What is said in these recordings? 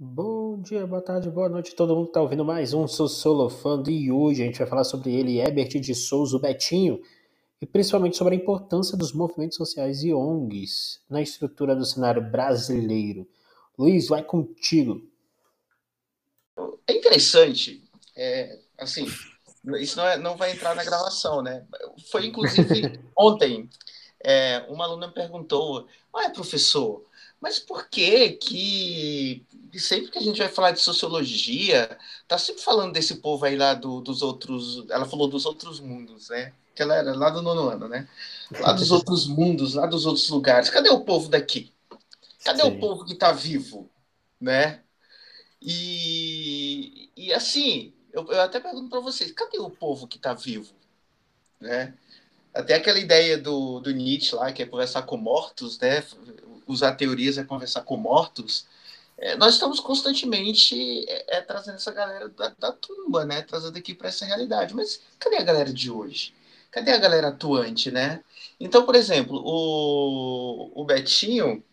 Bom dia, boa tarde, boa noite, todo mundo que está ouvindo mais um Sociolofando e hoje a gente vai falar sobre ele, Herbert de Souza, o Betinho, e principalmente sobre a importância dos movimentos sociais e ONGs na estrutura do cenário brasileiro. Luiz, vai contigo. É interessante, é, assim, isso não, é, não vai entrar na gravação, né? Foi inclusive ontem, é, uma aluna me perguntou, ah, professor, mas por que que sempre que a gente vai falar de sociologia, tá sempre falando desse povo aí lá do, dos outros. Ela falou dos outros mundos, né? Que ela era lá do nono ano, né? Lá dos outros mundos, lá dos outros lugares. Cadê o povo daqui? Cadê Sim. o povo que tá vivo, né? E, e assim, eu, eu até pergunto para vocês, cadê o povo que tá vivo, né? Até aquela ideia do, do Nietzsche lá, que é conversar com mortos, né? Usar teorias é conversar com mortos, é, nós estamos constantemente é, é, trazendo essa galera da, da tumba, né? Trazendo aqui para essa realidade. Mas cadê a galera de hoje? Cadê a galera atuante, né? Então, por exemplo, o, o Betinho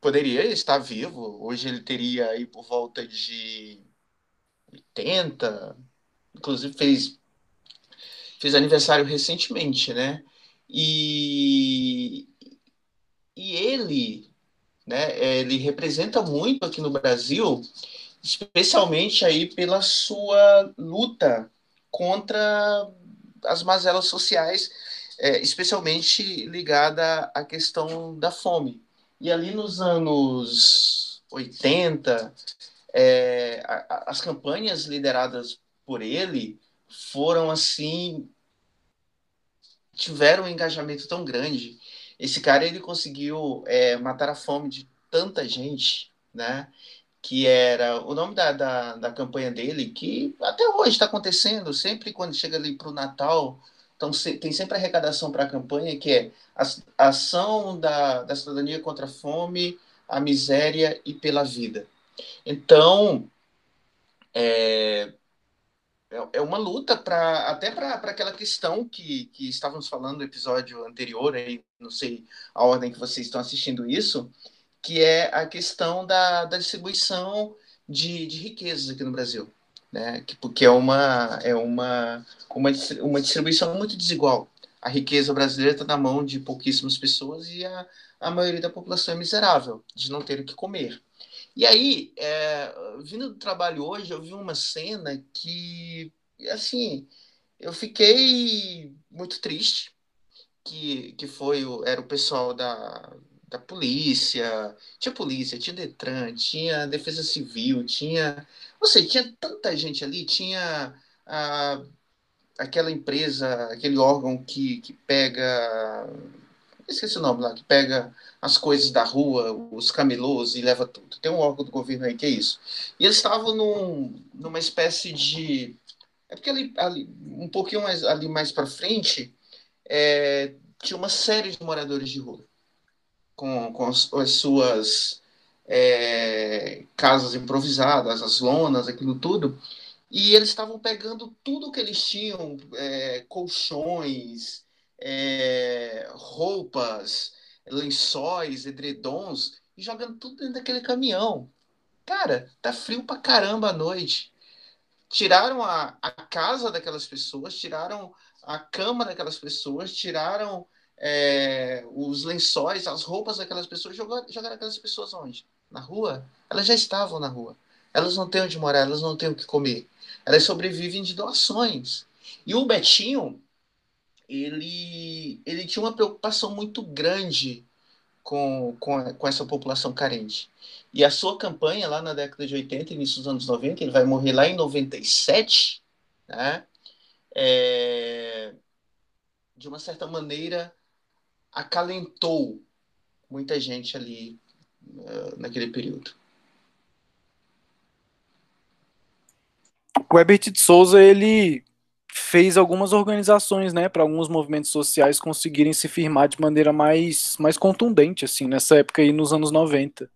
poderia estar vivo. Hoje ele teria aí por volta de 80, inclusive fez, fez aniversário recentemente, né? E, e ele, né, ele representa muito aqui no Brasil, especialmente aí pela sua luta contra as mazelas sociais, é, especialmente ligada à questão da fome. E ali nos anos 80, é, a, as campanhas lideradas por ele foram assim tiveram um engajamento tão grande esse cara ele conseguiu é, matar a fome de tanta gente, né? Que era o nome da, da, da campanha dele, que até hoje está acontecendo, sempre quando chega ali para o Natal, então tem sempre arrecadação para a campanha, que é a, a ação da, da cidadania contra a fome, a miséria e pela vida. Então, é, é, é uma luta para até para aquela questão que, que estávamos falando no episódio anterior, aí, não sei a ordem que vocês estão assistindo isso, que é a questão da, da distribuição de, de riquezas aqui no Brasil. Né? Que, porque é uma, é uma, uma, uma distribuição muito desigual. A riqueza brasileira está na mão de pouquíssimas pessoas e a, a maioria da população é miserável, de não ter o que comer. E aí, é, vindo do trabalho hoje, eu vi uma cena que, assim, eu fiquei muito triste, que, que foi o, era o pessoal da, da polícia, tinha polícia, tinha Detran, tinha Defesa Civil, tinha, não sei, tinha tanta gente ali, tinha a, aquela empresa, aquele órgão que, que pega esqueci o nome lá, que pega as coisas da rua, os camelôs e leva tudo. Tem um órgão do governo aí que é isso. E eles estavam num, numa espécie de. É porque ali, ali um pouquinho mais, ali mais para frente, é, tinha uma série de moradores de rua, com, com as, as suas é, casas improvisadas, as lonas, aquilo tudo. E eles estavam pegando tudo que eles tinham, é, colchões, é, roupas, lençóis, edredons, e jogando tudo dentro daquele caminhão. Cara, tá frio pra caramba à noite. Tiraram a, a casa daquelas pessoas, tiraram a cama daquelas pessoas, tiraram é, os lençóis, as roupas daquelas pessoas, jogaram, jogaram aquelas pessoas onde? Na rua? Elas já estavam na rua. Elas não têm onde morar, elas não têm o que comer. Elas sobrevivem de doações. E o Betinho, ele, ele tinha uma preocupação muito grande com, com, com essa população carente. E a sua campanha lá na década de 80, início dos anos 90, ele vai morrer lá em 97, né? É, de uma certa maneira, acalentou muita gente ali uh, naquele período. O Herbert de Souza, ele fez algumas organizações, né, para alguns movimentos sociais conseguirem se firmar de maneira mais, mais contundente, assim, nessa época aí, nos anos 90.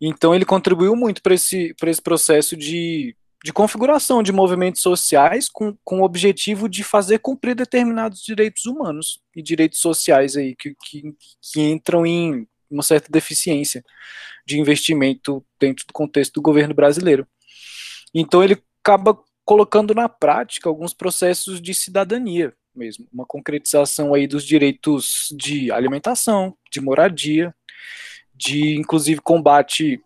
Então ele contribuiu muito para esse, esse processo de, de configuração de movimentos sociais com, com o objetivo de fazer cumprir determinados direitos humanos e direitos sociais aí que, que, que entram em, uma certa deficiência de investimento dentro do contexto do governo brasileiro. Então ele acaba colocando na prática alguns processos de cidadania mesmo, uma concretização aí dos direitos de alimentação, de moradia, de inclusive combate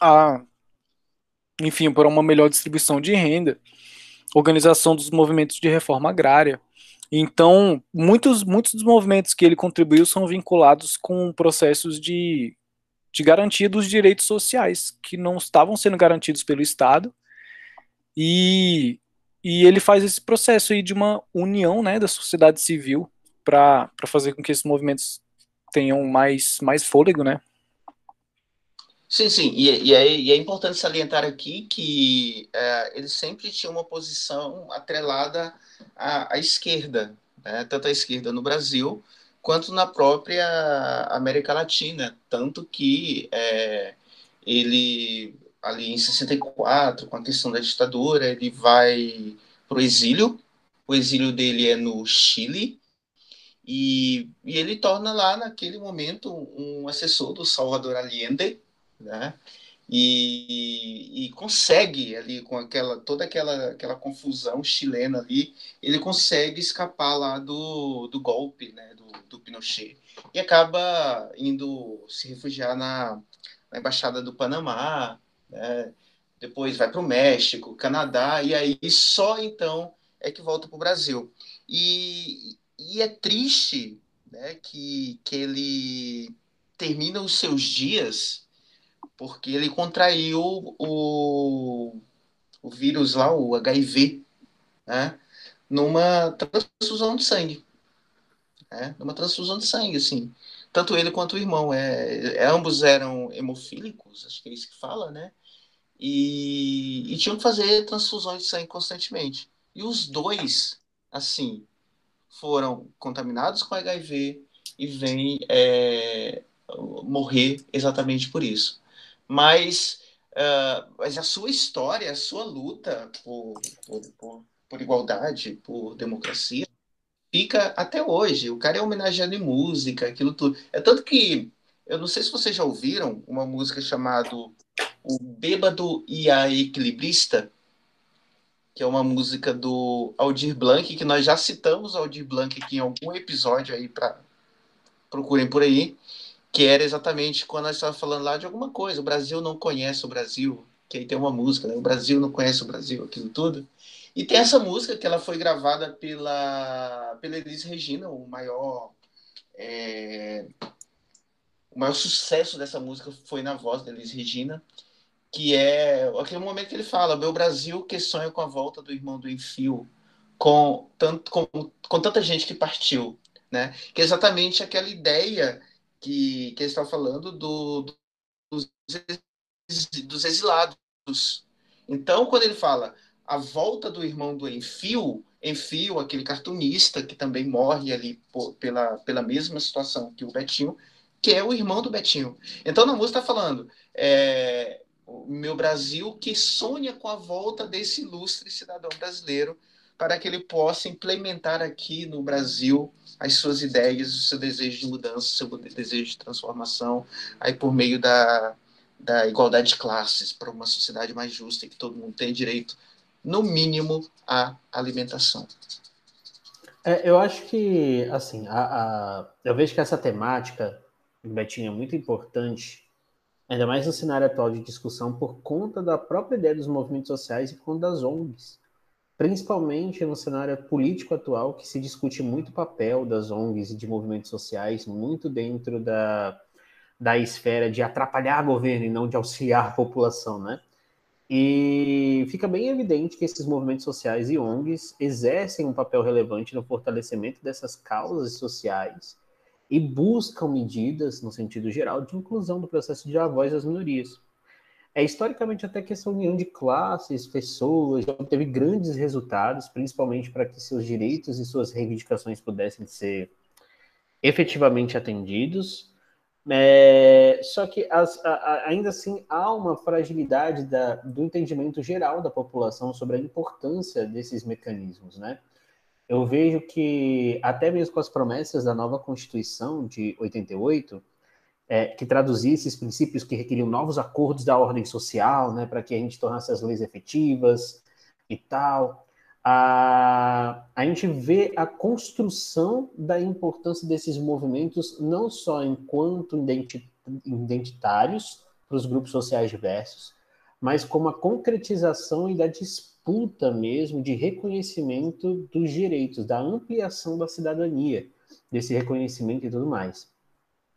a enfim, por uma melhor distribuição de renda, organização dos movimentos de reforma agrária. Então, muitos, muitos dos movimentos que ele contribuiu são vinculados com processos de, de garantia dos direitos sociais, que não estavam sendo garantidos pelo Estado, e, e ele faz esse processo aí de uma união né, da sociedade civil para fazer com que esses movimentos tenham mais, mais fôlego, né? Sim, sim, e, e, é, e é importante salientar aqui que é, ele sempre tinha uma posição atrelada à, à esquerda, né? tanto à esquerda no Brasil quanto na própria América Latina, tanto que é, ele, ali em 64, com a questão da ditadura, ele vai para o exílio, o exílio dele é no Chile, e, e ele torna lá, naquele momento, um assessor do Salvador Allende, né? E, e, consegue ali com aquela toda aquela aquela confusão chilena ali ele consegue escapar lá do, do golpe né? Do, do Pinochet. E acaba indo se refugiar na, na embaixada do Panamá né? depois vai para o México Canadá e aí só então é que volta para o Brasil e, e é triste né que que ele termina os seus dias porque ele contraiu o, o vírus lá, o HIV, né? numa transfusão de sangue. Né? Numa transfusão de sangue, assim. Tanto ele quanto o irmão. É, é, ambos eram hemofílicos, acho que é isso que fala, né? E, e tinham que fazer transfusões de sangue constantemente. E os dois, assim, foram contaminados com HIV e vêm é, morrer exatamente por isso mas, uh, mas a sua história, a sua luta por, por, por, por, igualdade, por democracia, fica até hoje. O cara é homenageado em música, aquilo tudo. É tanto que, eu não sei se vocês já ouviram uma música chamada O Bêbado e a Equilibrista, que é uma música do Aldir Blanc, que nós já citamos Aldir Blanc aqui em algum episódio aí para procurem por aí que era exatamente quando nós estávamos falando lá de alguma coisa. O Brasil não conhece o Brasil, que aí tem uma música, né? O Brasil não conhece o Brasil, aquilo tudo. E tem essa música que ela foi gravada pela, pela Elis Regina, o maior. É, o maior sucesso dessa música foi na voz da Elis Regina, que é aquele momento que ele fala: Meu Brasil que sonha com a volta do irmão do Enfio, com, tanto, com, com tanta gente que partiu. Né? Que é exatamente aquela ideia que, que eles estão falando do, dos, dos exilados. Então, quando ele fala a volta do irmão do Enfio, Enfio, aquele cartunista que também morre ali por, pela, pela mesma situação que o Betinho, que é o irmão do Betinho. Então, na música está falando é, meu Brasil que sonha com a volta desse ilustre cidadão brasileiro para que ele possa implementar aqui no Brasil as suas ideias, o seu desejo de mudança, o seu desejo de transformação, aí por meio da, da igualdade de classes para uma sociedade mais justa e que todo mundo tem direito, no mínimo, à alimentação. É, eu acho que, assim, a, a, eu vejo que essa temática, Betinho, é muito importante, ainda mais no cenário atual de discussão, por conta da própria ideia dos movimentos sociais e por conta das ONGs principalmente no cenário político atual, que se discute muito o papel das ONGs e de movimentos sociais, muito dentro da, da esfera de atrapalhar governo e não de auxiliar a população, né? E fica bem evidente que esses movimentos sociais e ONGs exercem um papel relevante no fortalecimento dessas causas sociais e buscam medidas, no sentido geral, de inclusão do processo de voz das minorias é historicamente até que essa união de classes, pessoas, já teve grandes resultados, principalmente para que seus direitos e suas reivindicações pudessem ser efetivamente atendidos. É, só que as, a, ainda assim há uma fragilidade da, do entendimento geral da população sobre a importância desses mecanismos, né? Eu vejo que até mesmo com as promessas da nova Constituição de 88, é, que traduzia esses princípios que requeriam novos acordos da ordem social, né, para que a gente tornasse as leis efetivas e tal. A, a gente vê a construção da importância desses movimentos, não só enquanto identitários para os grupos sociais diversos, mas como a concretização e da disputa mesmo de reconhecimento dos direitos, da ampliação da cidadania, desse reconhecimento e tudo mais.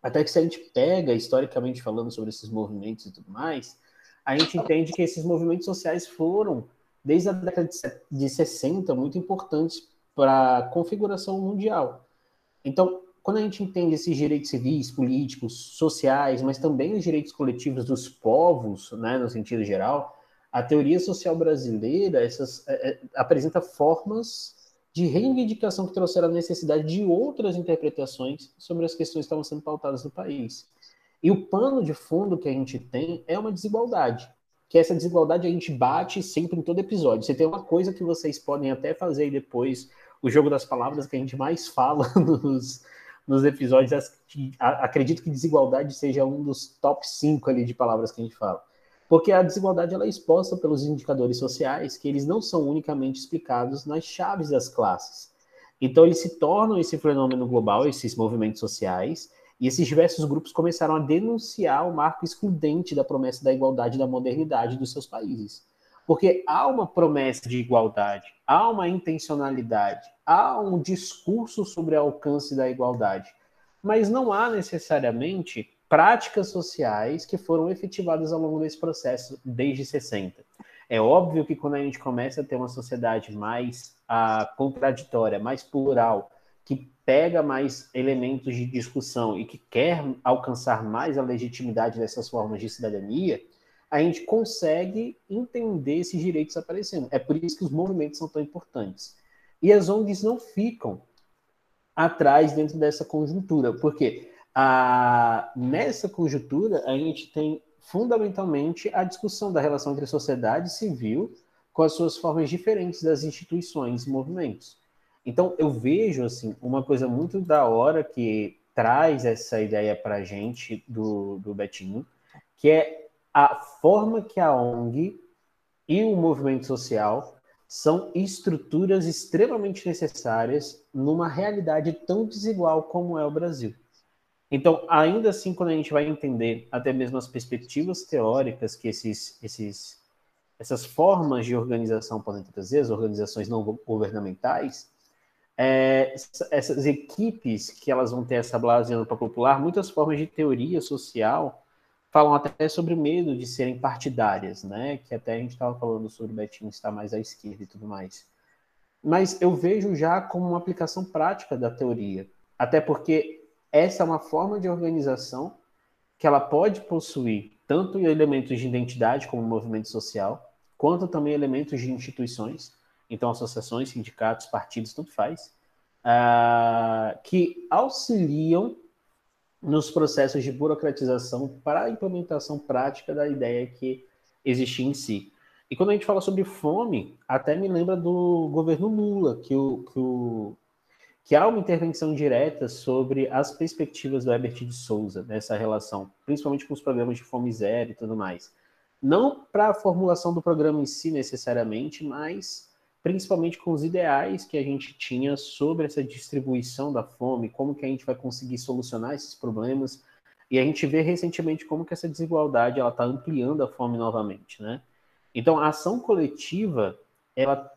Até que se a gente pega, historicamente falando sobre esses movimentos e tudo mais, a gente entende que esses movimentos sociais foram, desde a década de 60, muito importantes para a configuração mundial. Então, quando a gente entende esses direitos civis, políticos, sociais, mas também os direitos coletivos dos povos, né, no sentido geral, a teoria social brasileira essas, é, é, apresenta formas de reivindicação que trouxeram a necessidade de outras interpretações sobre as questões que estavam sendo pautadas no país. E o pano de fundo que a gente tem é uma desigualdade, que essa desigualdade a gente bate sempre em todo episódio. Você tem uma coisa que vocês podem até fazer depois, o jogo das palavras que a gente mais fala nos, nos episódios, acredito que desigualdade seja um dos top 5 ali de palavras que a gente fala. Porque a desigualdade ela é exposta pelos indicadores sociais, que eles não são unicamente explicados nas chaves das classes. Então, eles se tornam esse fenômeno global, esses movimentos sociais, e esses diversos grupos começaram a denunciar o marco excludente da promessa da igualdade e da modernidade dos seus países. Porque há uma promessa de igualdade, há uma intencionalidade, há um discurso sobre o alcance da igualdade, mas não há necessariamente práticas sociais que foram efetivadas ao longo desse processo desde 60. É óbvio que quando a gente começa a ter uma sociedade mais ah, contraditória, mais plural, pega mais elementos de discussão e que quer alcançar mais a legitimidade dessas formas de cidadania, a gente consegue entender esses direitos aparecendo. É por isso que os movimentos são tão importantes. E as ONGs não ficam atrás dentro dessa conjuntura, porque a, nessa conjuntura a gente tem fundamentalmente a discussão da relação entre a sociedade civil com as suas formas diferentes das instituições e movimentos. Então eu vejo assim uma coisa muito da hora que traz essa ideia para a gente do, do Betinho, que é a forma que a ONG e o movimento social são estruturas extremamente necessárias numa realidade tão desigual como é o Brasil. Então, ainda assim, quando a gente vai entender até mesmo as perspectivas teóricas que esses, esses, essas formas de organização podem trazer, as organizações não governamentais, é, essas equipes que elas vão ter essa base para popular, muitas formas de teoria social falam até sobre o medo de serem partidárias, né? Que até a gente estava falando sobre o Betinho estar mais à esquerda e tudo mais. Mas eu vejo já como uma aplicação prática da teoria, até porque essa é uma forma de organização que ela pode possuir tanto elementos de identidade como movimento social, quanto também elementos de instituições, então associações, sindicatos, partidos, tudo faz, uh, que auxiliam nos processos de burocratização para a implementação prática da ideia que existe em si. E quando a gente fala sobre fome, até me lembra do governo Lula, que, o, que, o, que há uma intervenção direta sobre as perspectivas do Herbert de Souza nessa relação, principalmente com os programas de fome zero e tudo mais. Não para a formulação do programa em si necessariamente, mas principalmente com os ideais que a gente tinha sobre essa distribuição da fome, como que a gente vai conseguir solucionar esses problemas. E a gente vê recentemente como que essa desigualdade ela está ampliando a fome novamente, né? Então, a ação coletiva ela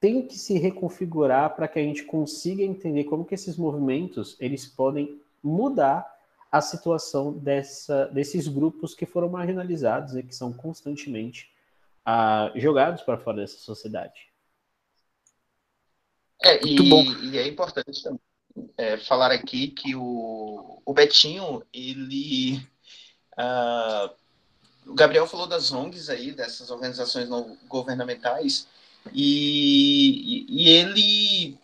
tem que se reconfigurar para que a gente consiga entender como que esses movimentos eles podem mudar a situação dessa, desses grupos que foram marginalizados e que são constantemente ah, jogados para fora dessa sociedade. É, e, e, é importante também é, falar aqui que o, o Betinho, ele. Uh, o Gabriel falou das ONGs aí, dessas organizações não governamentais, e, e, e ele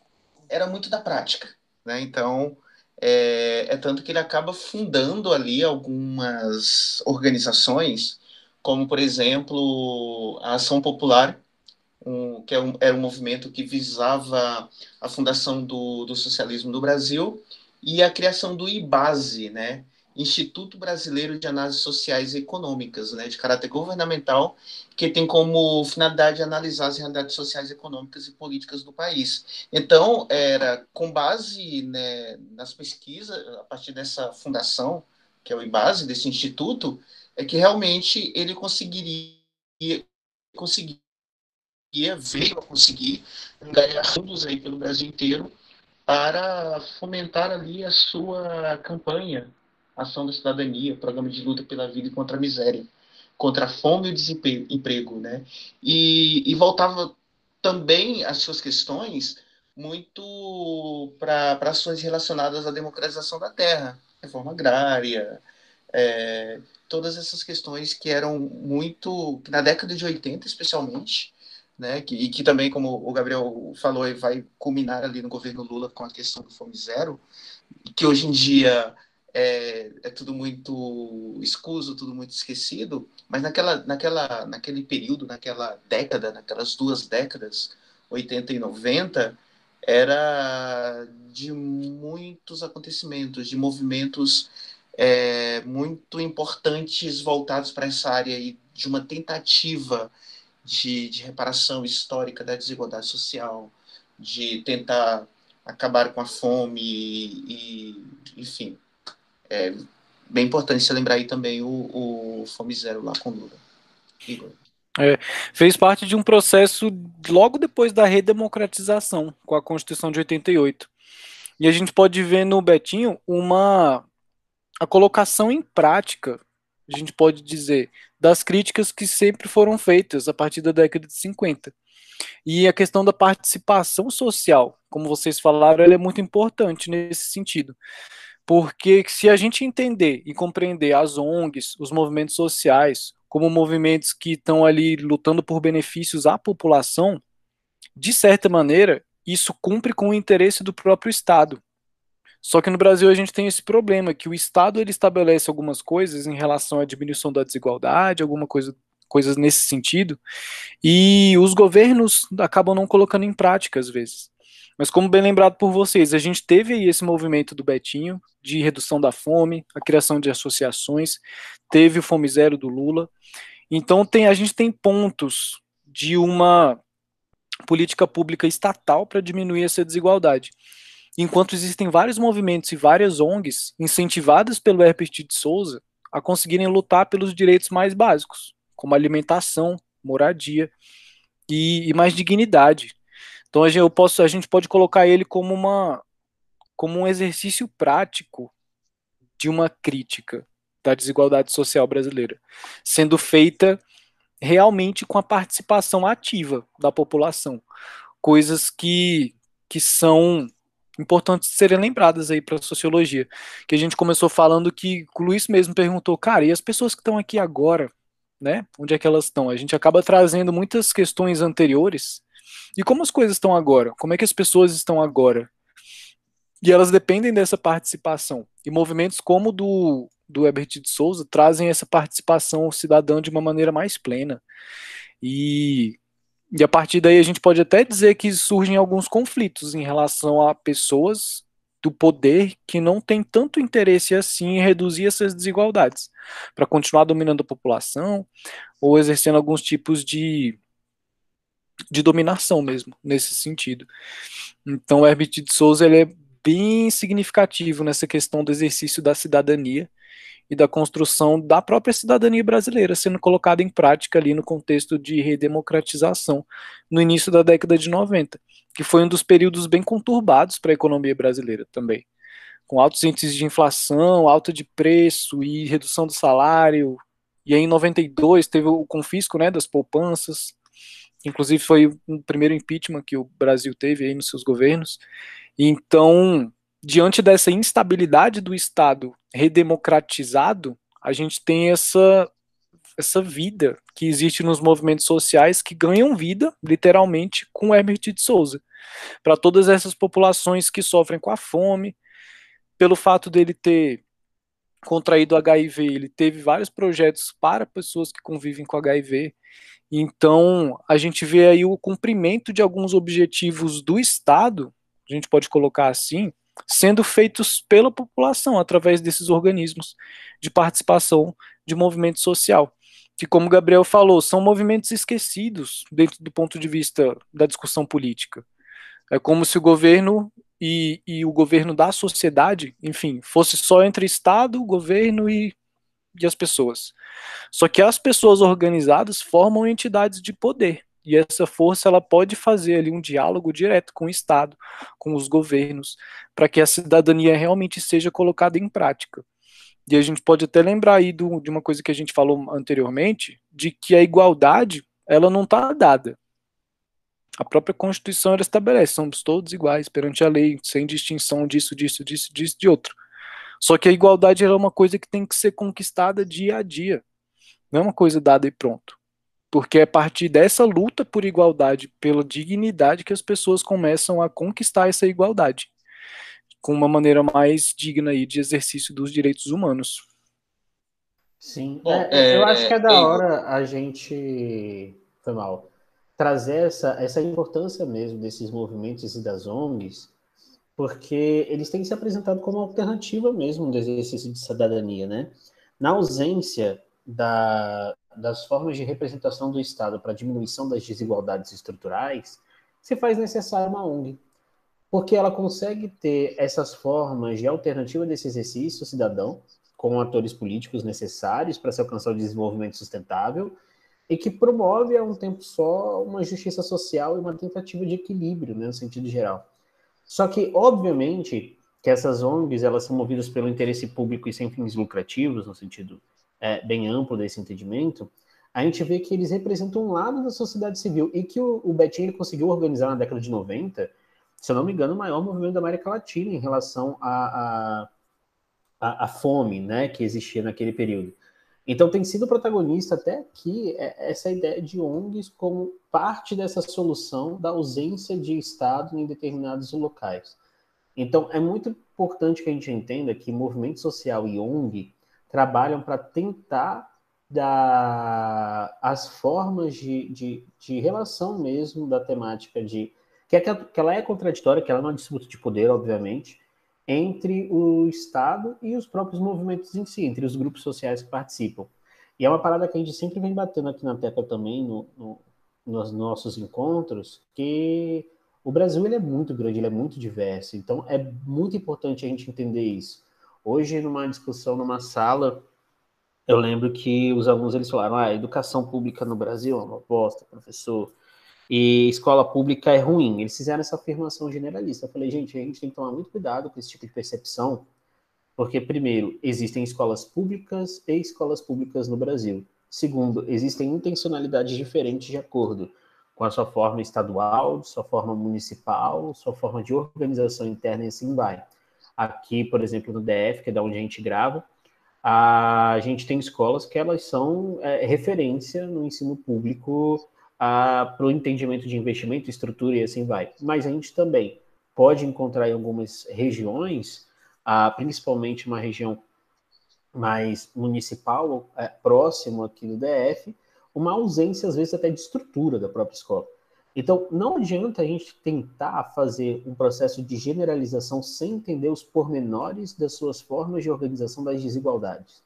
era muito da prática, né? Então, é, é, tanto que ele acaba fundando ali algumas organizações, como, por exemplo, a Ação Popular, um, que era é um, era um movimento que visava a fundação do, do socialismo no Brasil e a criação do IBASE, né, Instituto Brasileiro de Análises Sociais e Econômicas, né, de caráter governamental, que tem como finalidade analisar as realidades sociais, econômicas e políticas do país. Então, era com base né, nas pesquisas, a partir dessa fundação, que é o IBASE, desse instituto, é que realmente ele conseguiria, conseguiria veio a conseguir ganhar fundos aí pelo Brasil inteiro para fomentar ali a sua campanha Ação da Cidadania, Programa de Luta pela Vida e contra a Miséria, contra a fome e o desemprego, né? E, e voltava também as suas questões muito para ações relacionadas à democratização da terra, reforma agrária, é, todas essas questões que eram muito, na década de 80 especialmente, né, que, e que também, como o Gabriel falou, vai culminar ali no governo Lula com a questão do Fome Zero, que hoje em dia é, é, tudo muito escuso, tudo muito esquecido, mas naquela, naquela, naquele período, naquela década, naquelas duas décadas, 80 e 90, era de muitos acontecimentos, de movimentos é, muito importantes voltados para essa área e de uma tentativa de, de reparação histórica da desigualdade social, de tentar acabar com a fome e, enfim, é bem importante você lembrar aí também o, o Fome Zero lá com Lula. É, fez parte de um processo logo depois da redemocratização, com a Constituição de 88. E a gente pode ver no Betinho uma a colocação em prática, a gente pode dizer, das críticas que sempre foram feitas a partir da década de 50. E a questão da participação social, como vocês falaram, ela é muito importante nesse sentido. Porque se a gente entender e compreender as ONGs, os movimentos sociais, como movimentos que estão ali lutando por benefícios à população, de certa maneira, isso cumpre com o interesse do próprio Estado. Só que no Brasil a gente tem esse problema, que o Estado ele estabelece algumas coisas em relação à diminuição da desigualdade, alguma coisa, coisas nesse sentido, e os governos acabam não colocando em prática às vezes. Mas como bem lembrado por vocês, a gente teve aí esse movimento do Betinho de redução da fome, a criação de associações, teve o Fome Zero do Lula. Então tem, a gente tem pontos de uma política pública estatal para diminuir essa desigualdade. Enquanto existem vários movimentos e várias ONGs incentivadas pelo Herbert de Souza a conseguirem lutar pelos direitos mais básicos, como alimentação, moradia e, e mais dignidade. Então eu posso, a gente pode colocar ele como uma como um exercício prático de uma crítica da desigualdade social brasileira, sendo feita realmente com a participação ativa da população, coisas que que são importantes serem lembradas aí para a sociologia, que a gente começou falando que o Luiz mesmo perguntou, cara, e as pessoas que estão aqui agora, né? Onde é que elas estão? A gente acaba trazendo muitas questões anteriores e como as coisas estão agora? Como é que as pessoas estão agora? E elas dependem dessa participação. E movimentos como o do, do Herbert de Souza trazem essa participação cidadã de uma maneira mais plena. E, e a partir daí a gente pode até dizer que surgem alguns conflitos em relação a pessoas do poder que não tem tanto interesse assim em reduzir essas desigualdades, para continuar dominando a população ou exercendo alguns tipos de de dominação mesmo, nesse sentido. Então, o Herbert de Souza ele é bem significativo nessa questão do exercício da cidadania e da construção da própria cidadania brasileira sendo colocada em prática ali no contexto de redemocratização no início da década de 90, que foi um dos períodos bem conturbados para a economia brasileira também, com altos índices de inflação, alta de preço e redução do salário. E aí em 92 teve o confisco, né, das poupanças, Inclusive foi o primeiro impeachment que o Brasil teve aí nos seus governos. Então, diante dessa instabilidade do Estado redemocratizado, a gente tem essa essa vida que existe nos movimentos sociais que ganham vida, literalmente, com Herbert de Souza. Para todas essas populações que sofrem com a fome, pelo fato dele ter contraído HIV, ele teve vários projetos para pessoas que convivem com HIV. Então, a gente vê aí o cumprimento de alguns objetivos do Estado, a gente pode colocar assim, sendo feitos pela população através desses organismos de participação de movimento social, que, como Gabriel falou, são movimentos esquecidos dentro do ponto de vista da discussão política. É como se o governo e, e o governo da sociedade, enfim, fosse só entre Estado, governo e, e as pessoas. Só que as pessoas organizadas formam entidades de poder. E essa força ela pode fazer ali um diálogo direto com o Estado, com os governos, para que a cidadania realmente seja colocada em prática. E a gente pode até lembrar aí do, de uma coisa que a gente falou anteriormente, de que a igualdade ela não está dada. A própria Constituição ela estabelece, somos todos iguais perante a lei, sem distinção disso, disso, disso, disso, de outro. Só que a igualdade é uma coisa que tem que ser conquistada dia a dia. Não é uma coisa dada e pronto. Porque é a partir dessa luta por igualdade, pela dignidade, que as pessoas começam a conquistar essa igualdade. Com uma maneira mais digna aí de exercício dos direitos humanos. Sim. É, é, eu acho que é da hora a gente. Foi mal trazer essa, essa importância mesmo desses movimentos e das ONGs, porque eles têm se apresentado como alternativa mesmo do exercício de cidadania, né? Na ausência da, das formas de representação do Estado para diminuição das desigualdades estruturais, se faz necessário uma ONG, porque ela consegue ter essas formas de alternativa desse exercício cidadão, com atores políticos necessários para se alcançar o desenvolvimento sustentável, e que promove a um tempo só uma justiça social e uma tentativa de equilíbrio, né, no sentido geral. Só que, obviamente, que essas ONGs elas são movidas pelo interesse público e sem fins lucrativos, no sentido é, bem amplo desse entendimento, a gente vê que eles representam um lado da sociedade civil e que o, o Betinho conseguiu organizar na década de 90, se eu não me engano, o maior movimento da América Latina em relação à a, fome né, que existia naquele período. Então tem sido protagonista até aqui é, essa ideia de ONGs como parte dessa solução da ausência de Estado em determinados locais. Então é muito importante que a gente entenda que movimento social e ONG trabalham para tentar dar as formas de, de, de, relação mesmo da temática de que, é, que ela é contraditória, que ela é uma disputa de poder, obviamente, entre o Estado e os próprios movimentos em si, entre os grupos sociais que participam. E é uma parada que a gente sempre vem batendo aqui na tecla também no, no, nos nossos encontros, que o Brasil ele é muito grande, ele é muito diverso, então é muito importante a gente entender isso. Hoje, numa discussão numa sala, eu lembro que os alunos eles falaram: ah, educação pública no Brasil é uma bosta, professor e escola pública é ruim. Eles fizeram essa afirmação generalista. Eu falei, gente, a gente tem que tomar muito cuidado com esse tipo de percepção, porque, primeiro, existem escolas públicas e escolas públicas no Brasil. Segundo, existem intencionalidades diferentes de acordo com a sua forma estadual, sua forma municipal, sua forma de organização interna e assim vai. Aqui, por exemplo, no DF, que é da onde a gente grava, a gente tem escolas que elas são é, referência no ensino público para o entendimento de investimento, estrutura e assim vai. Mas a gente também pode encontrar em algumas regiões, ah, principalmente uma região mais municipal, é, próximo aqui do DF, uma ausência, às vezes, até de estrutura da própria escola. Então, não adianta a gente tentar fazer um processo de generalização sem entender os pormenores das suas formas de organização das desigualdades.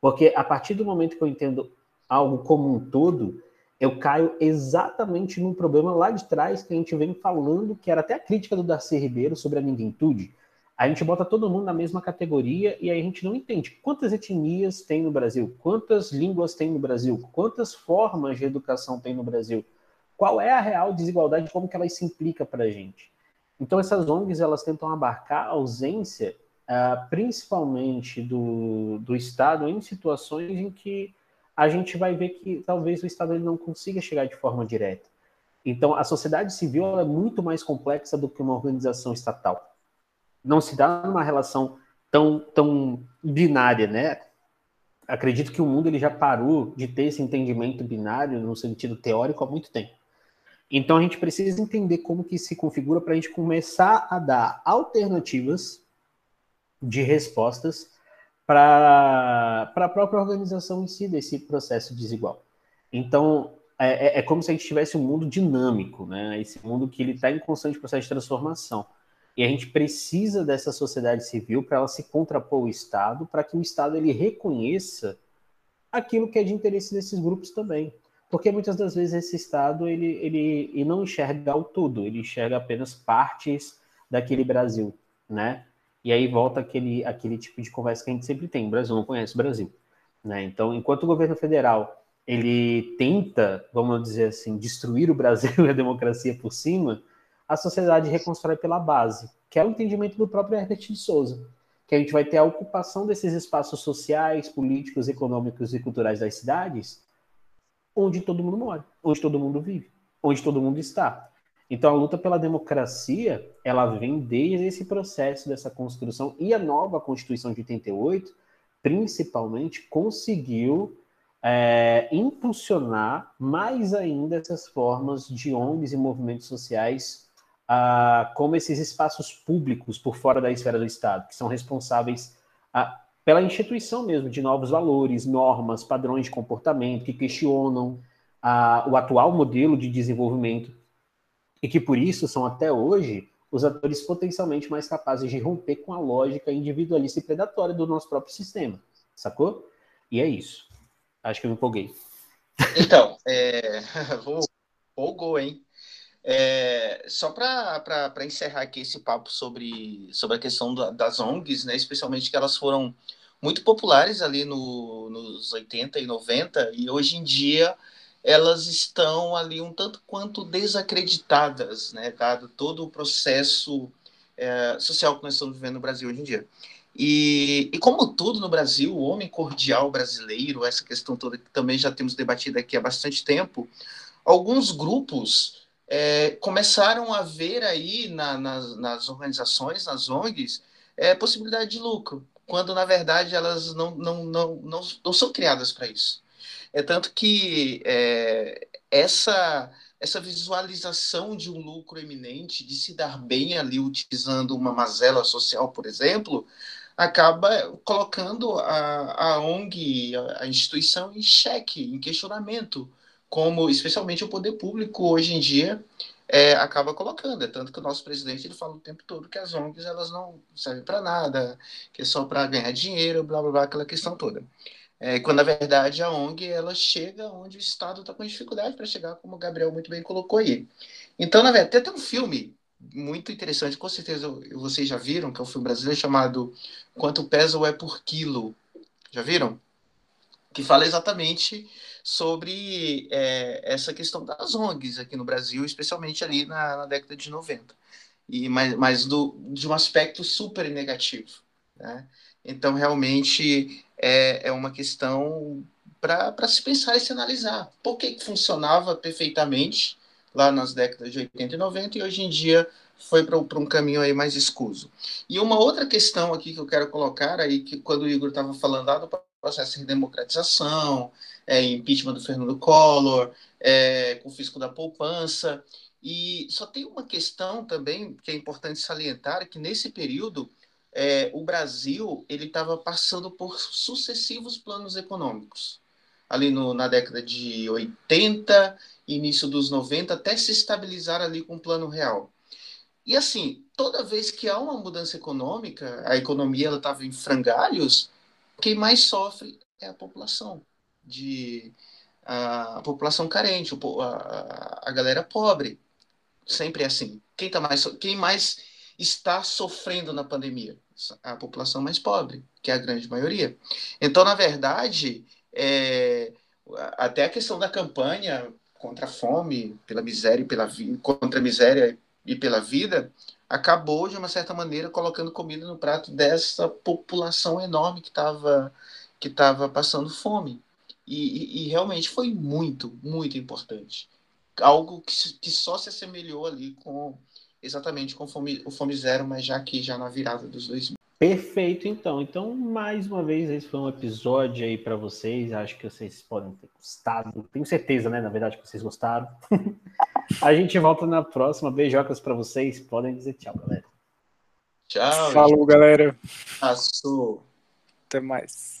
Porque a partir do momento que eu entendo algo como um todo, eu caio exatamente no problema lá de trás que a gente vem falando, que era até a crítica do Darcy Ribeiro sobre a ninguém-tude. A gente bota todo mundo na mesma categoria e aí a gente não entende quantas etnias tem no Brasil, quantas línguas tem no Brasil, quantas formas de educação tem no Brasil, qual é a real desigualdade, como que ela se implica para a gente. Então essas ONGs elas tentam abarcar a ausência, uh, principalmente do, do Estado, em situações em que a gente vai ver que talvez o Estado ele não consiga chegar de forma direta. Então, a sociedade civil é muito mais complexa do que uma organização estatal. Não se dá numa relação tão, tão binária, né? Acredito que o mundo ele já parou de ter esse entendimento binário no sentido teórico há muito tempo. Então, a gente precisa entender como que se configura para a gente começar a dar alternativas de respostas para a própria organização em si desse processo desigual. Então, é, é, é, como se a gente tivesse um mundo dinâmico, né? Esse mundo que ele está em constante processo de transformação. E a gente precisa dessa sociedade civil para ela se contrapor ao Estado, para que o Estado ele reconheça aquilo que é de interesse desses grupos também. Porque muitas das vezes esse Estado ele, ele, ele não enxerga o todo, ele enxerga apenas partes daquele Brasil, né? E aí volta aquele, aquele tipo de conversa que a gente sempre tem. O Brasil não conhece o Brasil. Né? Então, enquanto o governo federal ele tenta, vamos dizer assim, destruir o Brasil e a democracia por cima, a sociedade reconstrói pela base, que é o entendimento do próprio Herbert de Souza, que a gente vai ter a ocupação desses espaços sociais, políticos, econômicos e culturais das cidades, onde todo mundo mora, onde todo mundo vive, onde todo mundo está. Então a luta pela democracia, ela vem desde esse processo dessa construção e a nova Constituição de 88, principalmente, conseguiu é, impulsionar mais ainda essas formas de ONGs e movimentos sociais ah, como esses espaços públicos por fora da esfera do Estado, que são responsáveis ah, pela instituição mesmo de novos valores, normas, padrões de comportamento, que questionam ah, o atual modelo de desenvolvimento e que por isso são até hoje os atores potencialmente mais capazes de romper com a lógica individualista e predatória do nosso próprio sistema, sacou? E é isso. Acho que eu me empolguei. Então, é... empolgou, hein? É, só para encerrar aqui esse papo sobre, sobre a questão da, das ONGs, né, especialmente que elas foram muito populares ali no, nos 80 e 90, e hoje em dia elas estão ali um tanto quanto desacreditadas, né, dado todo o processo é, social que nós estamos vivendo no Brasil hoje em dia. E, e, como tudo no Brasil, o homem cordial brasileiro, essa questão toda que também já temos debatido aqui há bastante tempo, alguns grupos é, começaram a ver aí na, nas, nas, organizações, nas ONGs, é, possibilidade de lucro, quando na verdade elas não, não, não, não, não são criadas para isso. É tanto que é, essa, essa visualização de um lucro eminente, de se dar bem ali utilizando uma mazela social, por exemplo, acaba colocando a, a ONG, a, a instituição, em xeque, em questionamento como especialmente o poder público hoje em dia é, acaba colocando. É tanto que o nosso presidente ele fala o tempo todo que as ONGs elas não servem para nada, que é só para ganhar dinheiro, blá blá blá, aquela questão toda. É, quando na verdade a ONG ela chega onde o Estado está com dificuldade para chegar, como o Gabriel muito bem colocou aí. Então, na verdade, tem até um filme muito interessante, com certeza vocês já viram, que é um filme brasileiro chamado Quanto Pesa ou É por Quilo. Já viram? Que fala exatamente sobre é, essa questão das ONGs aqui no Brasil, especialmente ali na, na década de 90. E, mas mas do, de um aspecto super negativo. Né? Então, realmente, é, é uma questão para se pensar e se analisar. Por que, funcionava perfeitamente lá nas décadas de 80 e 90 e hoje em dia foi para um caminho aí mais escuso. E uma outra questão aqui que eu quero colocar aí, que quando o Igor estava falando lá do processo de democratização, é, impeachment do Fernando Collor, é, confisco da poupança. E só tem uma questão também que é importante salientar, que nesse período é, o Brasil ele estava passando por sucessivos planos econômicos. Ali no, na década de 80, início dos 90, até se estabilizar ali com o plano real. E assim, toda vez que há uma mudança econômica, a economia estava em frangalhos, quem mais sofre é a população, de a, população carente, a, a galera pobre. Sempre é assim. Quem, tá mais, quem mais está sofrendo na pandemia? A população mais pobre, que é a grande maioria. Então, na verdade, é, até a questão da campanha contra a fome, pela miséria e pela vida, contra a miséria e pela vida, acabou, de uma certa maneira, colocando comida no prato dessa população enorme que estava que tava passando fome. E, e, e, realmente foi muito, muito importante. Algo que, que só se assemelhou ali com exatamente com fome, o Fome Zero, mas já aqui, já na virada dos dois Perfeito, então. Então, mais uma vez, esse foi um episódio aí para vocês. Acho que vocês podem ter gostado. Tenho certeza, né? Na verdade, que vocês gostaram. A gente volta na próxima. Beijocas para vocês. Podem dizer tchau, galera. Tchau. Falou, galera. Passou. Até mais.